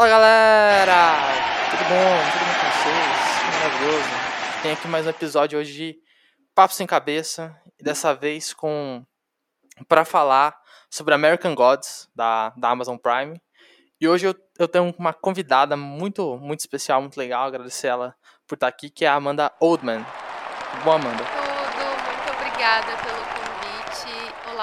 Fala galera! Tudo bom? Tudo bom com vocês? Que maravilhoso! Tem aqui mais um episódio hoje de Papo Sem Cabeça e dessa vez com para falar sobre American Gods da, da Amazon Prime. E hoje eu, eu tenho uma convidada muito muito especial, muito legal, agradecer ela por estar aqui, que é a Amanda Oldman. Boa, Amanda. Tudo, muito obrigada pelo.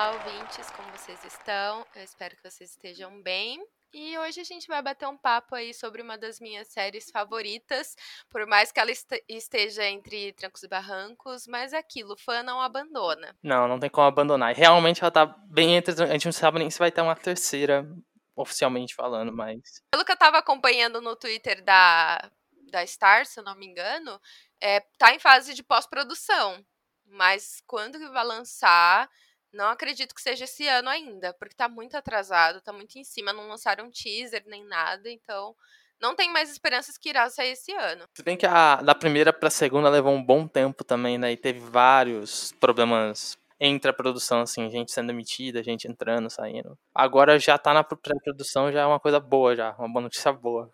Olá, ouvintes, como vocês estão? Eu espero que vocês estejam bem. E hoje a gente vai bater um papo aí sobre uma das minhas séries favoritas, por mais que ela esteja entre trancos e barrancos, mas é aquilo, fã não abandona. Não, não tem como abandonar. Realmente ela tá bem entre. A gente não sabe nem se vai ter uma terceira, oficialmente falando, mas. Pelo que eu tava acompanhando no Twitter da, da Star, se eu não me engano, é, tá em fase de pós-produção. Mas quando que vai lançar, não acredito que seja esse ano ainda, porque tá muito atrasado, tá muito em cima, não lançaram teaser nem nada, então não tem mais esperanças que irá sair esse ano. Se bem que a da primeira pra segunda levou um bom tempo também, né? E teve vários problemas entre a produção, assim, gente sendo emitida, gente entrando, saindo. Agora já tá na pré-produção, já é uma coisa boa já, uma boa notícia boa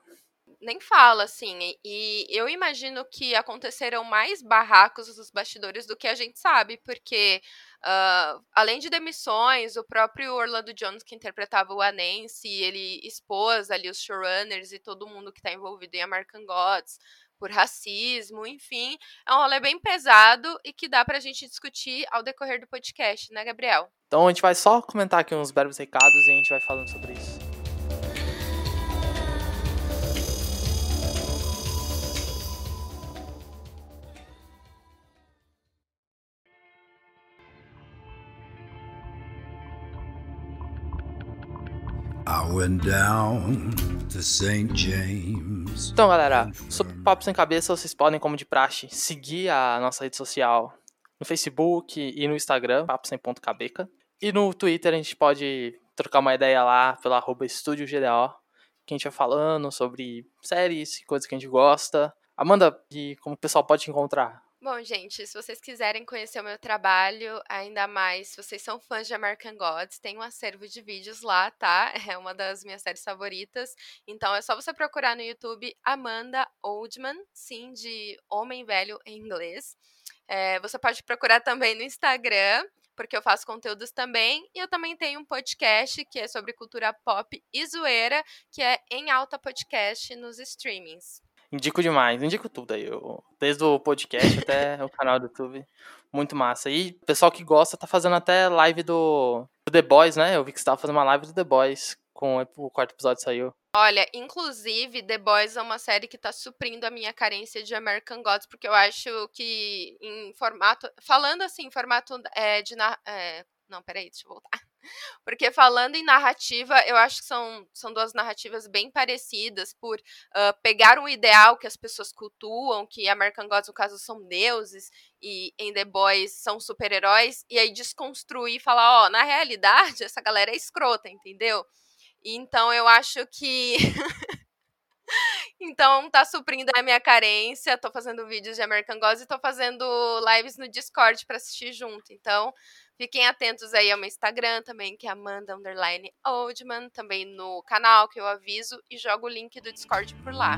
nem fala, assim. E eu imagino que aconteceram mais barracos nos bastidores do que a gente sabe, porque uh, além de demissões, o próprio Orlando Jones, que interpretava o Anansi, ele expôs ali os showrunners e todo mundo que está envolvido em American Gods por racismo, enfim. É um rolê bem pesado e que dá pra gente discutir ao decorrer do podcast, né, Gabriel? Então a gente vai só comentar aqui uns breves recados e a gente vai falando sobre isso. Então, galera, sobre Papo Sem Cabeça, vocês podem, como de praxe, seguir a nossa rede social no Facebook e no Instagram, papo sem ponto cabeca. E no Twitter a gente pode trocar uma ideia lá pela arroba Estúdio GDO, que a gente vai falando sobre séries, coisas que a gente gosta. Amanda, e como o pessoal pode te encontrar? Bom, gente, se vocês quiserem conhecer o meu trabalho, ainda mais se vocês são fãs de American Gods, tem um acervo de vídeos lá, tá? É uma das minhas séries favoritas. Então é só você procurar no YouTube Amanda Oldman, sim, de Homem Velho em inglês. É, você pode procurar também no Instagram, porque eu faço conteúdos também. E eu também tenho um podcast que é sobre cultura pop e zoeira, que é Em Alta Podcast nos streamings. Indico demais, indico tudo aí. Eu, desde o podcast até o canal do YouTube. Muito massa. E o pessoal que gosta tá fazendo até live do, do The Boys, né? Eu vi que você tava fazendo uma live do The Boys com o quarto episódio saiu. Olha, inclusive, The Boys é uma série que tá suprindo a minha carência de American Gods, porque eu acho que em formato. Falando assim, em formato é, de. É, não, peraí, deixa eu voltar. Porque falando em narrativa, eu acho que são, são duas narrativas bem parecidas por uh, pegar um ideal que as pessoas cultuam, que American Gods, no caso, são deuses, e em The Boys são super-heróis, e aí desconstruir e falar, ó, oh, na realidade, essa galera é escrota, entendeu? Então eu acho que. Então, tá suprindo a minha carência. Tô fazendo vídeos de American Gods e tô fazendo lives no Discord para assistir junto. Então, Fiquem atentos aí ao meu Instagram também, que é Amanda Oldman, também no canal que eu aviso e jogo o link do Discord por lá.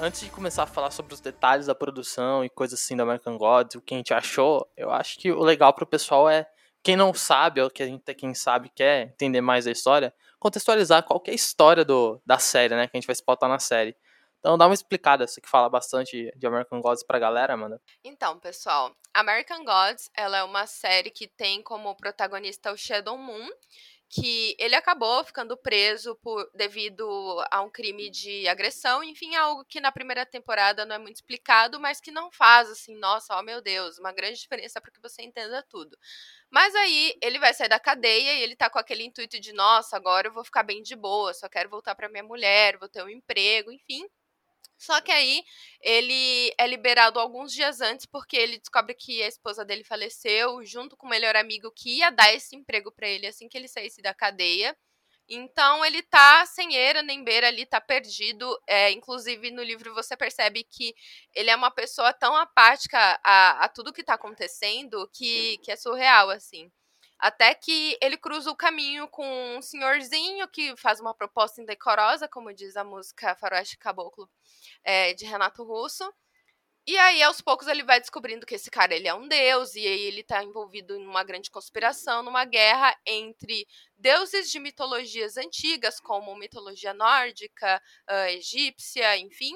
Antes de começar a falar sobre os detalhes da produção e coisas assim da American Gods, o que a gente achou, eu acho que o legal pro pessoal é, quem não sabe, ou que a gente, quem sabe quer entender mais a história, contextualizar qual é a história do, da série, né, que a gente vai explotar na série. Então dá uma explicada, você que fala bastante de American Gods pra galera, Amanda. Então, pessoal, American Gods, ela é uma série que tem como protagonista o Shadow Moon, que ele acabou ficando preso por, devido a um crime de agressão, enfim, algo que na primeira temporada não é muito explicado, mas que não faz assim, nossa, oh meu Deus, uma grande diferença para que você entenda tudo. Mas aí ele vai sair da cadeia e ele tá com aquele intuito de, nossa, agora eu vou ficar bem de boa, só quero voltar para minha mulher, vou ter um emprego, enfim. Só que aí ele é liberado alguns dias antes porque ele descobre que a esposa dele faleceu, junto com o melhor amigo que ia dar esse emprego para ele assim que ele saísse da cadeia. Então ele tá sem eira nem beira ali, tá perdido. É, inclusive no livro você percebe que ele é uma pessoa tão apática a, a tudo que tá acontecendo que, que é surreal, assim. Até que ele cruza o caminho com um senhorzinho que faz uma proposta indecorosa, como diz a música Faroeste Caboclo, é, de Renato Russo. E aí, aos poucos, ele vai descobrindo que esse cara ele é um deus, e aí ele está envolvido em uma grande conspiração, numa guerra entre deuses de mitologias antigas, como mitologia nórdica, uh, egípcia, enfim,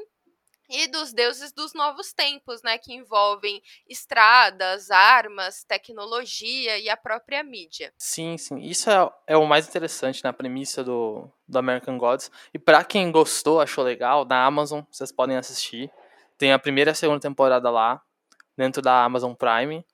e dos deuses dos novos tempos, né, que envolvem estradas, armas, tecnologia e a própria mídia. Sim, sim. Isso é, é o mais interessante na premissa do, do American Gods. E para quem gostou, achou legal, na Amazon vocês podem assistir. Tem a primeira e a segunda temporada lá, dentro da Amazon Prime.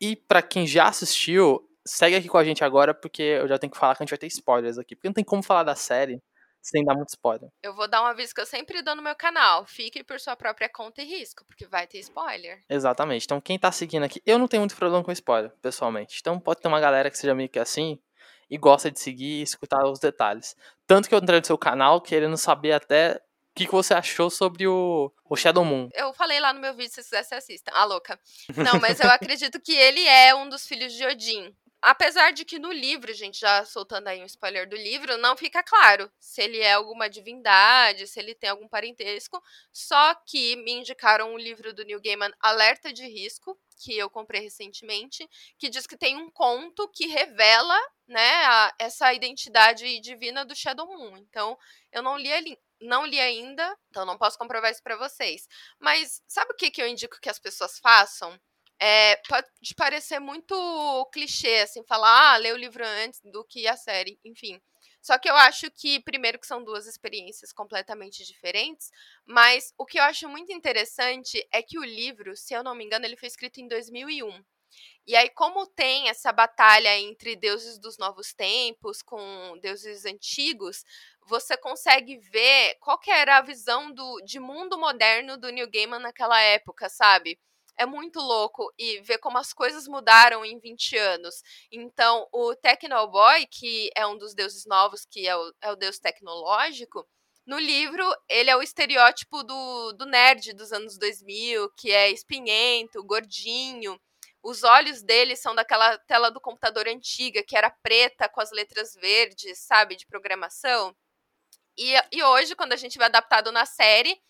E para quem já assistiu, segue aqui com a gente agora, porque eu já tenho que falar que a gente vai ter spoilers aqui. Porque não tem como falar da série sem dar muito spoiler. Eu vou dar um aviso que eu sempre dou no meu canal. Fique por sua própria conta e risco, porque vai ter spoiler. Exatamente. Então, quem tá seguindo aqui, eu não tenho muito problema com spoiler, pessoalmente. Então, pode ter uma galera que seja meio que assim e gosta de seguir e escutar os detalhes. Tanto que eu entrei no seu canal querendo saber até o que, que você achou sobre o, o Shadow Moon? Eu falei lá no meu vídeo, se vocês assistam. Ah, louca. Não, mas eu acredito que ele é um dos filhos de Odin. Apesar de que no livro, gente, já soltando aí um spoiler do livro, não fica claro se ele é alguma divindade, se ele tem algum parentesco. Só que me indicaram o livro do Neil Gaiman, Alerta de Risco, que eu comprei recentemente, que diz que tem um conto que revela, né, a, essa identidade divina do Shadow Moon. Então, eu não li, ali, não li ainda, então não posso comprovar isso para vocês. Mas sabe o que, que eu indico que as pessoas façam? É, pode parecer muito clichê, assim, falar, ah, lê o livro antes do que a série, enfim. Só que eu acho que, primeiro, que são duas experiências completamente diferentes, mas o que eu acho muito interessante é que o livro, se eu não me engano, ele foi escrito em 2001. E aí, como tem essa batalha entre deuses dos novos tempos com deuses antigos, você consegue ver qual era a visão do, de mundo moderno do Neil Gaiman naquela época, sabe? É muito louco e ver como as coisas mudaram em 20 anos. Então, o Technoboy, que é um dos deuses novos, que é o, é o deus tecnológico, no livro, ele é o estereótipo do, do nerd dos anos 2000, que é espinhento, gordinho. Os olhos dele são daquela tela do computador antiga, que era preta com as letras verdes, sabe, de programação. E, e hoje, quando a gente vai adaptado na série,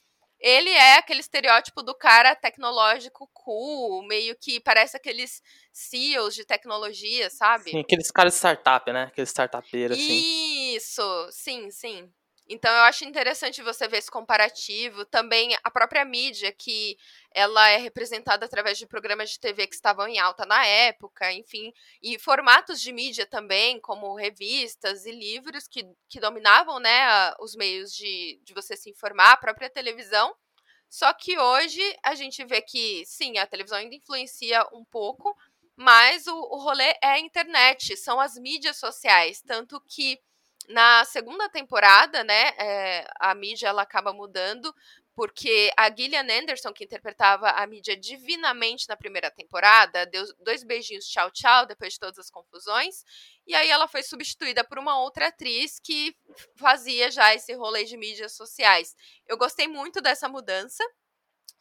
ele é aquele estereótipo do cara tecnológico cool, meio que parece aqueles CEOs de tecnologia, sabe? Sim, aqueles caras de startup, né? Aqueles startupeiros, assim. Isso, sim, sim. Então eu acho interessante você ver esse comparativo. Também a própria mídia, que ela é representada através de programas de TV que estavam em alta na época, enfim, e formatos de mídia também, como revistas e livros que, que dominavam né, os meios de, de você se informar, a própria televisão. Só que hoje a gente vê que, sim, a televisão ainda influencia um pouco, mas o, o rolê é a internet, são as mídias sociais. Tanto que na segunda temporada, né, é, a mídia ela acaba mudando, porque a Gillian Anderson, que interpretava a mídia divinamente na primeira temporada, deu dois beijinhos tchau tchau depois de todas as confusões, e aí ela foi substituída por uma outra atriz que fazia já esse rolê de mídias sociais. Eu gostei muito dessa mudança,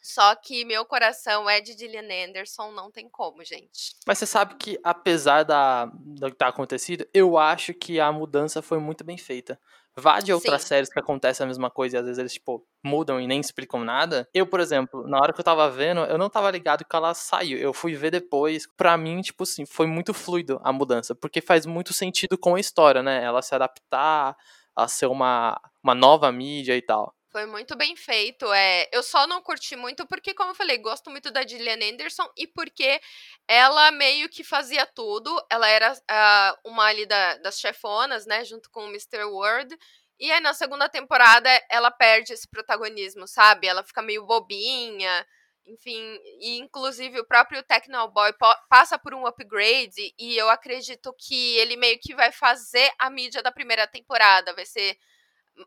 só que meu coração é de Gillian Anderson, não tem como, gente. Mas você sabe que, apesar da, do que tá acontecido, eu acho que a mudança foi muito bem feita. Vá de outras Sim. séries que acontece a mesma coisa e às vezes eles, tipo, mudam e nem explicam nada. Eu, por exemplo, na hora que eu tava vendo, eu não tava ligado que ela saiu. Eu fui ver depois. Pra mim, tipo assim, foi muito fluido a mudança. Porque faz muito sentido com a história, né? Ela se adaptar a ser uma, uma nova mídia e tal. Foi muito bem feito. É, eu só não curti muito porque, como eu falei, gosto muito da Gillian Anderson e porque ela meio que fazia tudo. Ela era uh, uma ali da, das chefonas, né? Junto com o Mr. World. E aí, na segunda temporada, ela perde esse protagonismo, sabe? Ela fica meio bobinha. Enfim, e inclusive o próprio Technoboy passa por um upgrade e eu acredito que ele meio que vai fazer a mídia da primeira temporada. Vai ser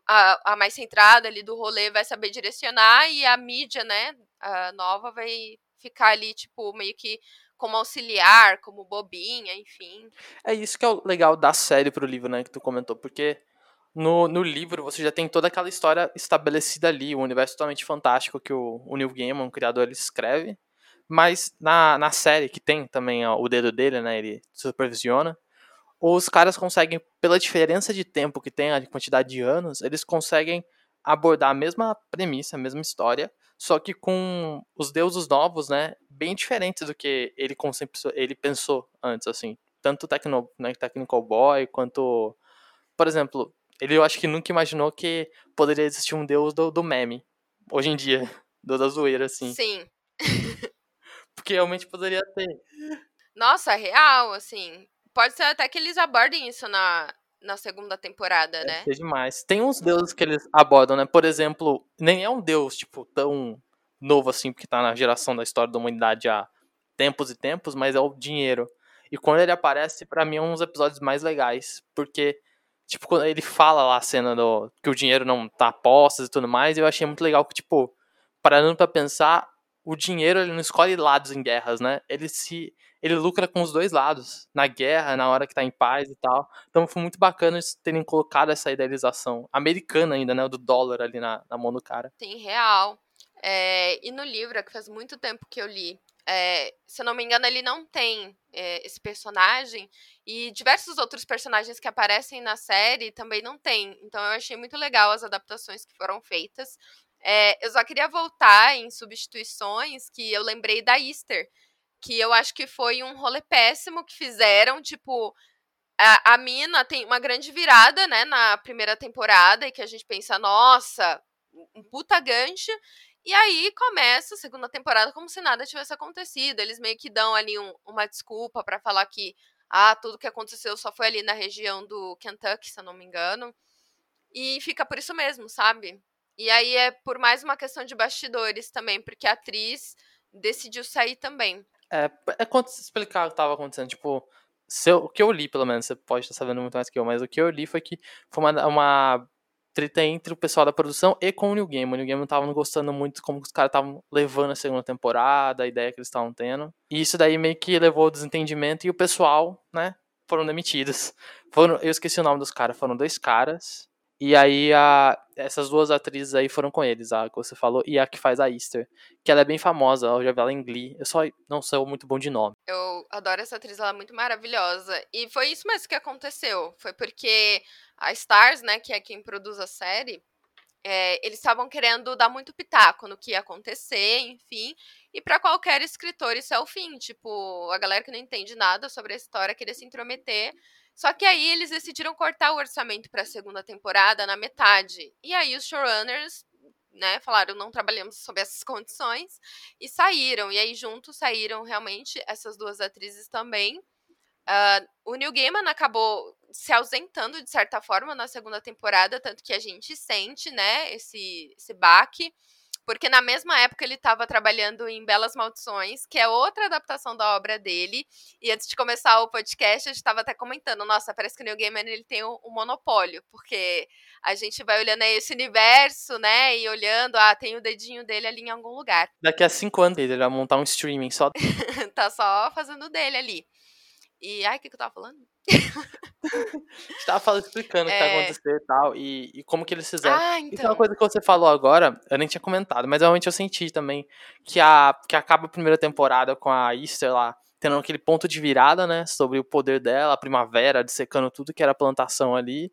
a, a mais centrada ali do rolê vai saber direcionar e a mídia, né, a nova vai ficar ali, tipo, meio que como auxiliar, como bobinha, enfim. É isso que é o legal da série pro livro, né, que tu comentou, porque no, no livro você já tem toda aquela história estabelecida ali, o um universo totalmente fantástico que o, o Neil Gaiman, o criador, ele escreve, mas na, na série, que tem também ó, o dedo dele, né, ele supervisiona, os caras conseguem, pela diferença de tempo que tem, a quantidade de anos, eles conseguem abordar a mesma premissa, a mesma história, só que com os deuses novos, né, bem diferentes do que ele, ele pensou antes, assim. Tanto Tecno, né, Technical Boy, quanto... Por exemplo, ele eu acho que nunca imaginou que poderia existir um deus do, do meme, hoje em dia, do da zoeira, assim. Sim. Porque realmente poderia ter. Nossa, real, assim. Pode ser até que eles abordem isso na, na segunda temporada, né? É demais. Tem uns deuses que eles abordam, né? Por exemplo, nem é um deus, tipo, tão novo assim, porque tá na geração da história da humanidade há tempos e tempos, mas é o dinheiro. E quando ele aparece, para mim é um dos episódios mais legais, porque, tipo, quando ele fala lá a cena do que o dinheiro não tá postas e tudo mais, eu achei muito legal que, tipo, parando pra pensar, o dinheiro ele não escolhe lados em guerras, né? Ele se ele lucra com os dois lados, na guerra, na hora que tá em paz e tal. Então foi muito bacana eles terem colocado essa idealização americana ainda, né, do dólar ali na, na mão do cara. Sim, real. É, e no livro, que faz muito tempo que eu li, é, se eu não me engano, ele não tem é, esse personagem. E diversos outros personagens que aparecem na série também não tem. Então eu achei muito legal as adaptações que foram feitas. É, eu só queria voltar em substituições que eu lembrei da Easter, que eu acho que foi um rolê péssimo que fizeram, tipo, a, a mina tem uma grande virada, né, na primeira temporada, e que a gente pensa, nossa, um puta gancho, e aí começa a segunda temporada como se nada tivesse acontecido, eles meio que dão ali um, uma desculpa para falar que, ah, tudo que aconteceu só foi ali na região do Kentucky, se eu não me engano, e fica por isso mesmo, sabe? E aí é por mais uma questão de bastidores também, porque a atriz decidiu sair também. É, é explicar o que estava acontecendo, tipo, eu, o que eu li, pelo menos, você pode estar sabendo muito mais que eu, mas o que eu li foi que foi uma, uma treta entre o pessoal da produção e com o New Game. O New Game não tava gostando muito como os caras estavam levando a segunda temporada, a ideia que eles estavam tendo. E isso daí meio que levou ao desentendimento e o pessoal, né, foram demitidos. Foram, eu esqueci o nome dos caras, foram dois caras. E aí a, essas duas atrizes aí foram com eles, a que você falou, e a que faz a Easter. Que ela é bem famosa, eu já vi ela em Glee. Eu só não sou muito bom de nome. Eu adoro essa atriz, ela é muito maravilhosa. E foi isso mesmo que aconteceu. Foi porque a Stars, né, que é quem produz a série, é, eles estavam querendo dar muito pitaco no que ia acontecer, enfim. E para qualquer escritor isso é o fim. Tipo, a galera que não entende nada sobre a história queria se intrometer só que aí eles decidiram cortar o orçamento para a segunda temporada na metade. E aí os showrunners, né, falaram não trabalhamos sob essas condições e saíram. E aí juntos saíram realmente essas duas atrizes também. Uh, o Neil Gaiman acabou se ausentando de certa forma na segunda temporada, tanto que a gente sente, né, esse, esse baque. Porque na mesma época ele estava trabalhando em Belas Maldições, que é outra adaptação da obra dele. E antes de começar o podcast, a gente estava até comentando: nossa, parece que o Neil Gaiman ele tem um, um monopólio, porque a gente vai olhando aí esse universo, né? E olhando, ah, tem o dedinho dele ali em algum lugar. Daqui a cinco anos ele vai montar um streaming só. tá só fazendo dele ali. E, ai, o que, que eu tava falando? tava falando, explicando o que tá é... acontecendo e tal, e, e, como que eles fizeram. Ah, então. Isso é uma então. coisa que você falou agora, eu nem tinha comentado, mas realmente eu senti também que, a, que acaba a primeira temporada com a Easter lá, tendo aquele ponto de virada, né, sobre o poder dela, a primavera, dissecando tudo que era plantação ali,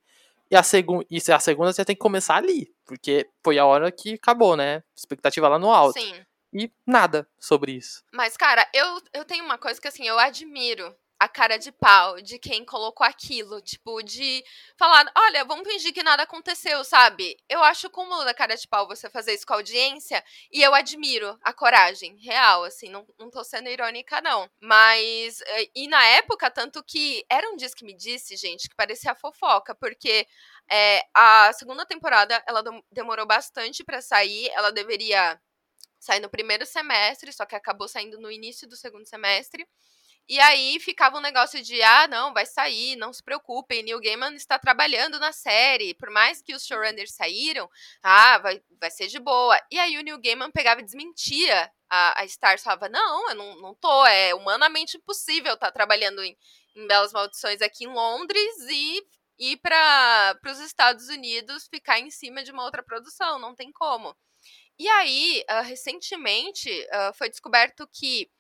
e a, segu e a segunda você tem que começar ali, porque foi a hora que acabou, né, expectativa lá no alto. Sim. E nada sobre isso. Mas, cara, eu, eu tenho uma coisa que, assim, eu admiro a cara de pau de quem colocou aquilo, tipo, de falar, olha, vamos fingir que nada aconteceu, sabe? Eu acho cúmulo da cara de pau você fazer isso com a audiência e eu admiro a coragem real, assim, não, não tô sendo irônica, não. Mas, eh, e na época, tanto que era um disco que me disse, gente, que parecia fofoca, porque é, a segunda temporada, ela demorou bastante para sair, ela deveria sair no primeiro semestre, só que acabou saindo no início do segundo semestre. E aí ficava um negócio de, ah, não, vai sair, não se preocupem, Neil Gaiman está trabalhando na série, por mais que os showrunners saíram, ah, vai, vai ser de boa. E aí o Neil Gaiman pegava e desmentia a, a Star, falava, não, eu não, não tô, é humanamente impossível estar tá trabalhando em, em Belas Maldições aqui em Londres e ir para os Estados Unidos ficar em cima de uma outra produção, não tem como. E aí, uh, recentemente, uh, foi descoberto que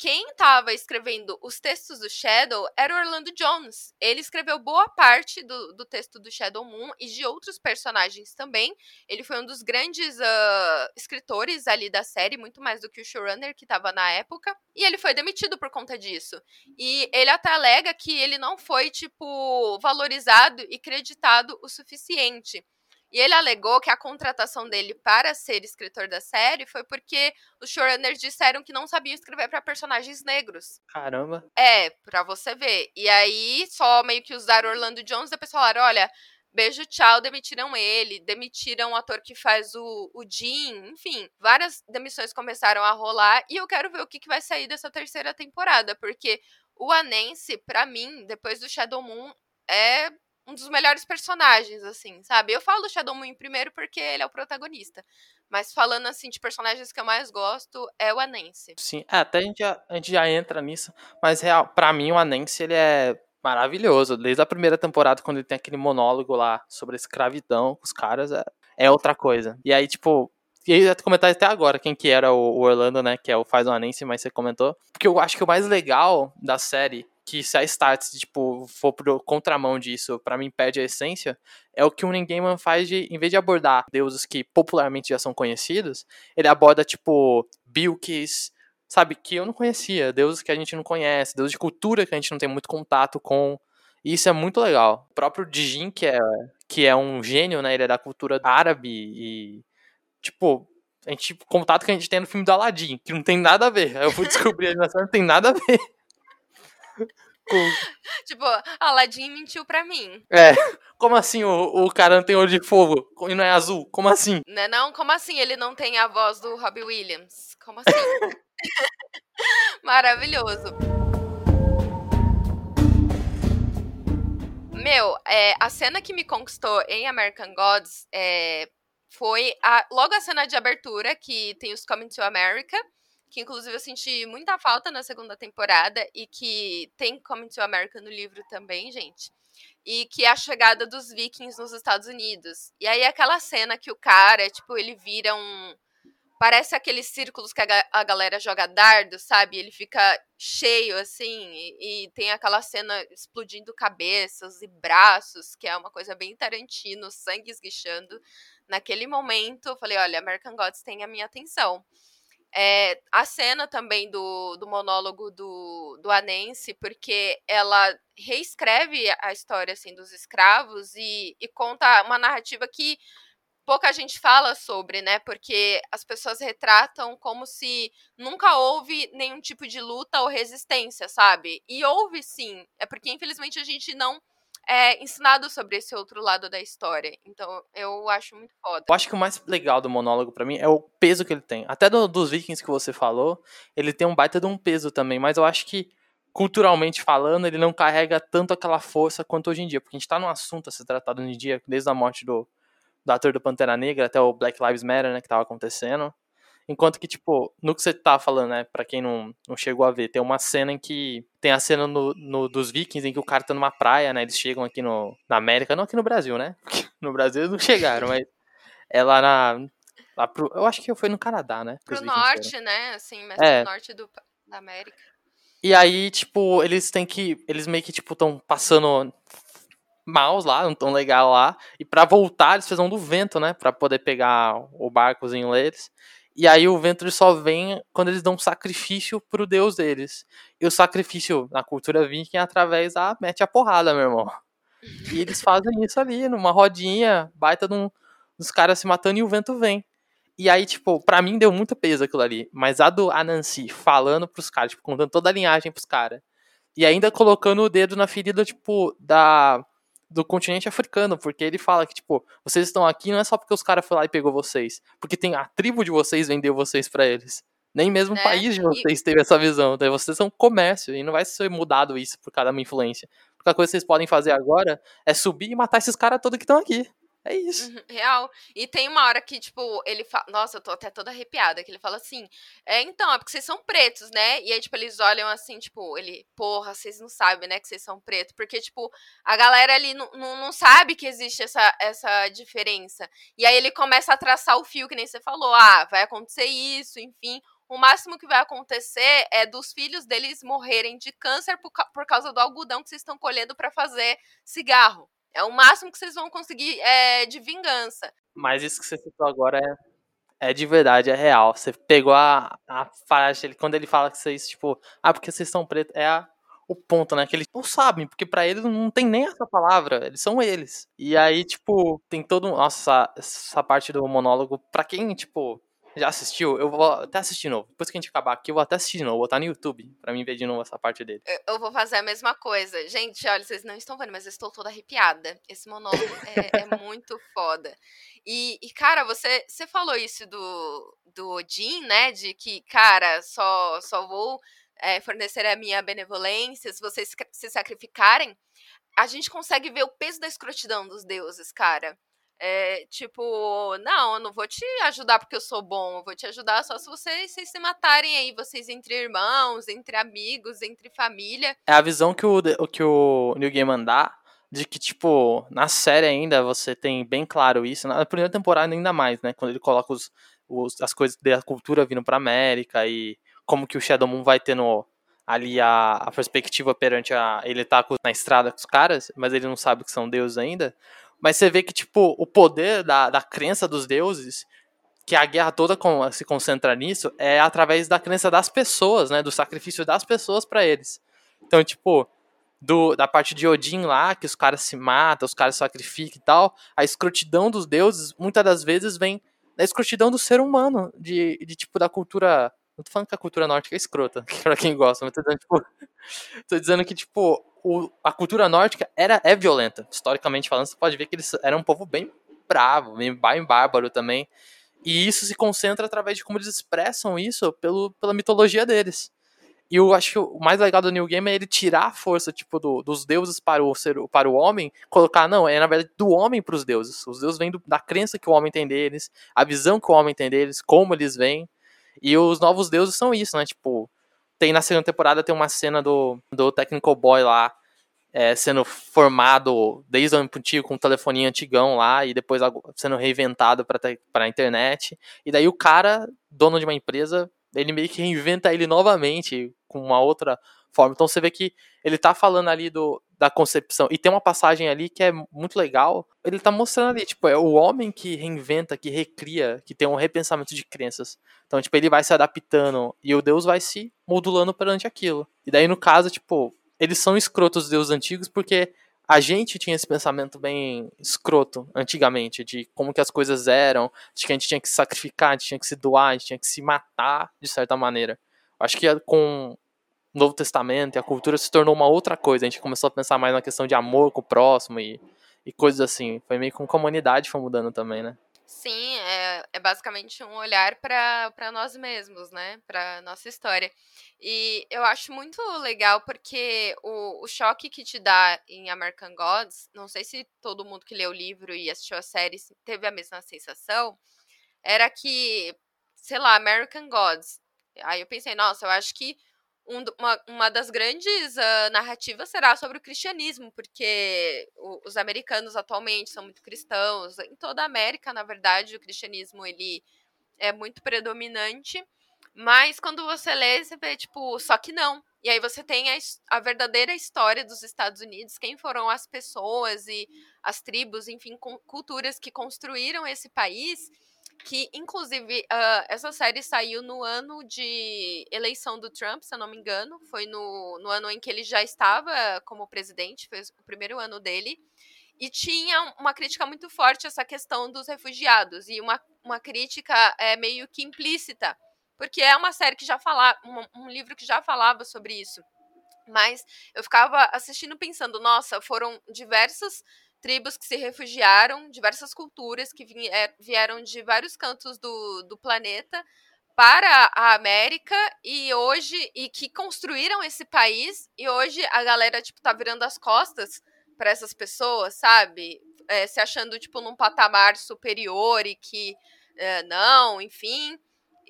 quem estava escrevendo os textos do Shadow era o Orlando Jones. Ele escreveu boa parte do, do texto do Shadow Moon e de outros personagens também. Ele foi um dos grandes uh, escritores ali da série, muito mais do que o showrunner que estava na época. E ele foi demitido por conta disso. E ele até alega que ele não foi, tipo, valorizado e creditado o suficiente. E ele alegou que a contratação dele para ser escritor da série foi porque os showrunners disseram que não sabiam escrever para personagens negros. Caramba. É, pra você ver. E aí só meio que usaram Orlando Jones, depois falaram: olha, beijo, tchau, demitiram ele, demitiram o ator que faz o, o Jean, enfim, várias demissões começaram a rolar e eu quero ver o que, que vai sair dessa terceira temporada, porque o Anense, para mim, depois do Shadow Moon, é um dos melhores personagens, assim, sabe? Eu falo do Shadow Moon primeiro porque ele é o protagonista. Mas falando, assim, de personagens que eu mais gosto, é o Anense. Sim, é, até a gente, já, a gente já entra nisso. Mas, real, pra mim, o Anense, ele é maravilhoso. Desde a primeira temporada, quando ele tem aquele monólogo lá sobre a escravidão com os caras, é, é outra coisa. E aí, tipo, e aí, comentar até agora quem que era o, Orlando, né? Que é o faz o Anense, mas você comentou. Porque eu acho que o mais legal da série que se a Stats, tipo, for pro contramão disso, para mim perde a essência, é o que o Ninguém faz de, em vez de abordar deuses que popularmente já são conhecidos, ele aborda, tipo, Bilkis, sabe, que eu não conhecia, deuses que a gente não conhece, deuses de cultura que a gente não tem muito contato com, e isso é muito legal. O próprio Dijin, que é, que é um gênio, né, ele é da cultura árabe e, tipo, a gente, contato que a gente tem no filme do Aladdin, que não tem nada a ver. Eu fui descobrir a animação, não tem nada a ver. Tipo, Aladdin mentiu pra mim. É. Como assim o, o cara não tem olho de fogo e não é azul? Como assim? Não, é não? Como assim ele não tem a voz do Robbie Williams? Como assim? Maravilhoso. Meu, é, a cena que me conquistou em American Gods é, foi a, logo a cena de abertura, que tem os Coming to America que inclusive eu senti muita falta na segunda temporada e que tem Coming to America no livro também, gente. E que é a chegada dos vikings nos Estados Unidos. E aí aquela cena que o cara, tipo, ele vira um parece aqueles círculos que a, a galera joga dardo, sabe? Ele fica cheio assim e, e, tem aquela cena explodindo cabeças e braços, que é uma coisa bem Tarantino, sangue esguichando. Naquele momento, eu falei, olha, American Gods tem a minha atenção. É, a cena também do, do monólogo do, do Anense, porque ela reescreve a história assim dos escravos e, e conta uma narrativa que pouca gente fala sobre, né? Porque as pessoas retratam como se nunca houve nenhum tipo de luta ou resistência, sabe? E houve sim. É porque infelizmente a gente não é, ensinado sobre esse outro lado da história. Então, eu acho muito foda. Eu acho que o mais legal do monólogo para mim é o peso que ele tem. Até do, dos vikings que você falou, ele tem um baita de um peso também, mas eu acho que culturalmente falando, ele não carrega tanto aquela força quanto hoje em dia, porque a gente tá num assunto a ser tratado hoje em dia, desde a morte do, do ator do Pantera Negra até o Black Lives Matter, né, que tava acontecendo. Enquanto que, tipo, no que você tá falando, né, pra quem não, não chegou a ver, tem uma cena em que. Tem a cena no, no, dos Vikings em que o cara tá numa praia, né? Eles chegam aqui no, na América, não aqui no Brasil, né? Porque no Brasil eles não chegaram, mas. É lá na. Lá pro, eu acho que foi no Canadá, né? Pro norte, né? Assim, mas é. pro norte do, da América. E aí, tipo, eles têm que. Eles meio que, tipo, tão passando maus lá, não tão legal lá. E para voltar, eles fizeram do vento, né? Pra poder pegar o barcozinho deles. E aí o vento só vem quando eles dão um sacrifício pro deus deles. E o sacrifício na cultura viking é através da mete a porrada, meu irmão. E eles fazem isso ali, numa rodinha, baita de um, dos caras se matando e o vento vem. E aí, tipo, pra mim deu muito peso aquilo ali. Mas a do Anansi falando pros caras, tipo, contando toda a linhagem pros caras. E ainda colocando o dedo na ferida, tipo, da do continente africano, porque ele fala que, tipo, vocês estão aqui não é só porque os caras foram lá e pegou vocês, porque tem a tribo de vocês vendeu vocês para eles. Nem mesmo né? o país de vocês e... teve essa visão. Daí vocês são comércio e não vai ser mudado isso por causa da minha influência. A única coisa que vocês podem fazer agora é subir e matar esses caras todos que estão aqui. É isso. Uhum, real. E tem uma hora que, tipo, ele fala. Nossa, eu tô até toda arrepiada. Que ele fala assim: É, então, é porque vocês são pretos, né? E aí, tipo, eles olham assim, tipo, ele, porra, vocês não sabem, né, que vocês são pretos. Porque, tipo, a galera ali não, não, sabe que existe essa, essa diferença. E aí ele começa a traçar o fio, que nem você falou. Ah, vai acontecer isso, enfim. O máximo que vai acontecer é dos filhos deles morrerem de câncer por, por causa do algodão que vocês estão colhendo para fazer cigarro. É o máximo que vocês vão conseguir é, de vingança. Mas isso que você citou agora é, é de verdade, é real. Você pegou a, a faixa, ele, quando ele fala que vocês, tipo, ah, porque vocês são pretos, é a, o ponto, né? Que eles não sabem, porque para eles não tem nem essa palavra, eles são eles. E aí, tipo, tem todo. Nossa, essa parte do monólogo, pra quem, tipo, já assistiu? Eu vou até assistir de novo. Depois que a gente acabar aqui, eu vou até assistir de novo. Vou botar no YouTube pra mim ver de novo essa parte dele. Eu, vou fazer a mesma coisa. Gente, olha, vocês não estão vendo, mas eu estou toda arrepiada. Esse monólogo é, é muito foda. E, e, cara, você, você falou isso do, do Odin, né? De que, cara, só, só vou é, fornecer a minha benevolência se vocês se sacrificarem. A gente consegue ver o peso da escrotidão dos deuses, cara. É, tipo, não, eu não vou te ajudar porque eu sou bom, eu vou te ajudar só se vocês, vocês se matarem aí, vocês entre irmãos, entre amigos, entre família. É a visão que o, que o New Game dá, de que, tipo, na série ainda você tem bem claro isso, na primeira temporada ainda mais, né, quando ele coloca os, os as coisas da cultura vindo pra América e como que o Shadow Moon vai tendo ali a, a perspectiva perante a... ele tá na estrada com os caras, mas ele não sabe que são deuses ainda, mas você vê que, tipo, o poder da, da crença dos deuses, que a guerra toda com, se concentra nisso, é através da crença das pessoas, né? Do sacrifício das pessoas para eles. Então, tipo, do, da parte de Odin lá, que os caras se matam, os caras sacrificam e tal, a escrotidão dos deuses, muitas das vezes, vem da escrotidão do ser humano, de, de tipo, da cultura. Não tô falando que a cultura nórdica é escrota, pra quem gosta, mas tô dizendo, tipo, tô dizendo que, tipo, o, a cultura nórdica era, é violenta. Historicamente falando, você pode ver que eles eram um povo bem bravo, bem, bem bárbaro também. E isso se concentra através de como eles expressam isso pelo, pela mitologia deles. E eu acho que o mais legal do New Game é ele tirar a força, tipo, do, dos deuses para o, ser, para o homem, colocar, não, é na verdade do homem para os deuses. Os deuses vêm do, da crença que o homem tem deles, a visão que o homem tem deles, como eles vêm. E os novos deuses são isso, né? Tipo, tem na segunda temporada tem uma cena do, do Technical Boy lá é, sendo formado desde o antigo com um telefoninho antigão lá e depois sendo reinventado para a internet. E daí o cara, dono de uma empresa, ele meio que reinventa ele novamente com uma outra forma. Então você vê que ele tá falando ali do, da concepção. E tem uma passagem ali que é muito legal. Ele tá mostrando ali, tipo, é o homem que reinventa, que recria, que tem um repensamento de crenças. Então, tipo, ele vai se adaptando e o Deus vai se modulando perante aquilo. E daí, no caso, tipo, eles são escrotos os deuses antigos porque a gente tinha esse pensamento bem escroto antigamente, de como que as coisas eram, de que a gente tinha que se sacrificar, a gente tinha que se doar, a gente tinha que se matar, de certa maneira. Acho que com Novo Testamento e a cultura se tornou uma outra coisa. A gente começou a pensar mais na questão de amor com o próximo e, e coisas assim. Foi meio que com a humanidade foi mudando também, né? Sim, é, é basicamente um olhar para nós mesmos, né? Para nossa história. E eu acho muito legal porque o, o choque que te dá em American Gods, não sei se todo mundo que leu o livro e assistiu a série teve a mesma sensação, era que, sei lá, American Gods. Aí eu pensei, nossa, eu acho que um, uma, uma das grandes uh, narrativas será sobre o cristianismo, porque o, os americanos atualmente são muito cristãos. Em toda a América, na verdade, o cristianismo ele é muito predominante. Mas quando você lê, você vê, tipo, só que não. E aí você tem a, a, verdadeira história dos Estados Unidos, quem foram as pessoas e as tribos, enfim, culturas que construíram esse país que inclusive uh, essa série saiu no ano de eleição do Trump, se eu não me engano, foi no, no ano em que ele já estava como presidente, foi o primeiro ano dele, e tinha uma crítica muito forte a essa questão dos refugiados, e uma, uma crítica é, meio que implícita, porque é uma série que já falava, um, um livro que já falava sobre isso, mas eu ficava assistindo pensando, nossa, foram diversas tribos que se refugiaram, diversas culturas que é, vieram de vários cantos do, do planeta para a América e hoje e que construíram esse país e hoje a galera tipo tá virando as costas para essas pessoas, sabe? É, se achando tipo num patamar superior e que é, não, enfim.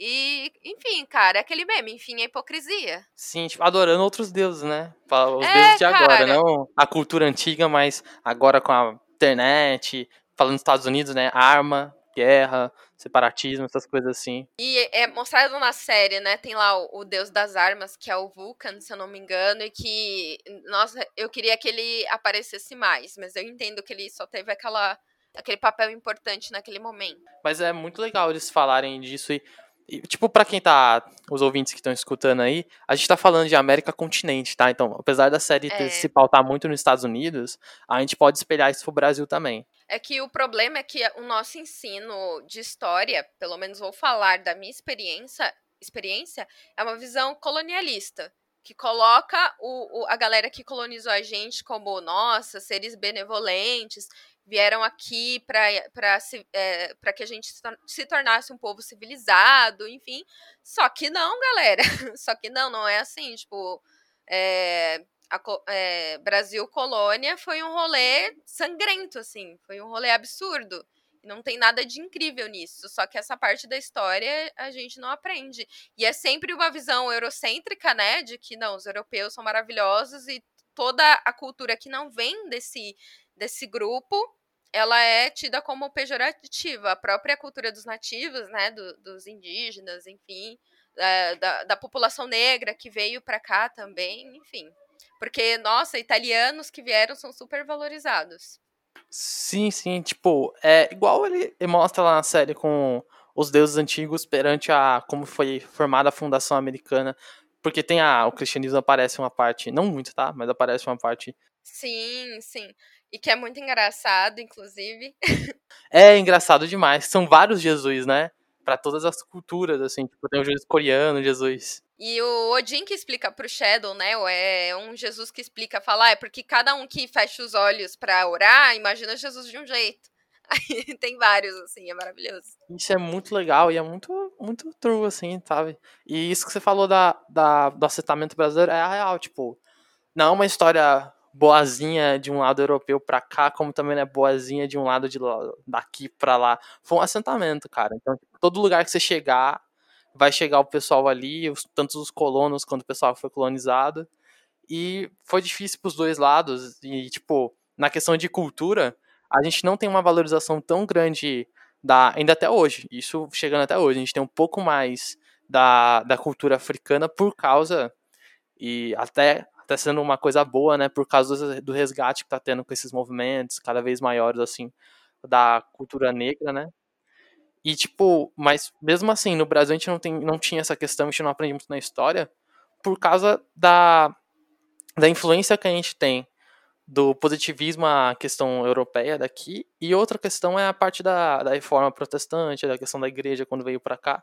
E, enfim, cara, é aquele meme, enfim, é hipocrisia. Sim, tipo, adorando outros deuses, né? Os é, deuses de cara. agora, não a cultura antiga, mas agora com a internet, falando dos Estados Unidos, né? Arma, guerra, separatismo, essas coisas assim. E é mostrado na série, né? Tem lá o, o, deus das armas, que é o Vulcan, se eu não me engano, e que, nossa, eu queria que ele aparecesse mais, mas eu entendo que ele só teve aquela aquele papel importante naquele momento. Mas é muito legal eles falarem disso e, tipo, para quem tá. Os ouvintes que estão escutando aí, a gente tá falando de América continente, tá? Então, apesar da série é. se pautar muito nos Estados Unidos, a gente pode espelhar isso pro Brasil também. É que o problema é que o nosso ensino de história, pelo menos vou falar da minha experiência, experiência é uma visão colonialista que coloca o, o, a galera que colonizou a gente como, nossa, seres benevolentes, vieram aqui para é, que a gente se tornasse um povo civilizado, enfim. Só que não, galera. Só que não, não é assim. Tipo, é, a, é, Brasil Colônia foi um rolê sangrento, assim. Foi um rolê absurdo. Não tem nada de incrível nisso. Só que essa parte da história a gente não aprende. E é sempre uma visão eurocêntrica, né? De que não, os europeus são maravilhosos e toda a cultura que não vem desse, desse grupo ela é tida como pejorativa. A própria cultura dos nativos, né, do, dos indígenas, enfim, da, da, da população negra que veio para cá também, enfim. Porque, nossa, italianos que vieram são super valorizados. Sim, sim, tipo, é igual ele mostra lá na série com os deuses antigos perante a como foi formada a fundação americana, porque tem a o cristianismo aparece uma parte, não muito, tá, mas aparece uma parte Sim, sim. E que é muito engraçado, inclusive. É engraçado demais. São vários Jesus, né? Para todas as culturas, assim. Tipo, tem o Jesus coreano, Jesus. E o Odin que explica pro Shadow, né? É um Jesus que explica, fala, ah, é porque cada um que fecha os olhos para orar, imagina Jesus de um jeito. Aí tem vários, assim, é maravilhoso. Isso é muito legal e é muito, muito true, assim, sabe? E isso que você falou da, da, do assentamento brasileiro é real, tipo, não é uma história boazinha de um lado europeu para cá, como também é boazinha de um lado de daqui para lá. Foi um assentamento, cara. Então, todo lugar que você chegar, vai chegar o pessoal ali, os, tanto os colonos quanto o pessoal que foi colonizado. E foi difícil para os dois lados. E, tipo, na questão de cultura, a gente não tem uma valorização tão grande da, ainda até hoje. Isso chegando até hoje. A gente tem um pouco mais da, da cultura africana por causa e até tá sendo uma coisa boa, né, por causa do resgate que tá tendo com esses movimentos cada vez maiores, assim, da cultura negra, né. E, tipo, mas mesmo assim, no Brasil a gente não, tem, não tinha essa questão, a gente não aprende muito na história, por causa da, da influência que a gente tem do positivismo à questão europeia daqui, e outra questão é a parte da, da reforma protestante, da questão da igreja quando veio para cá,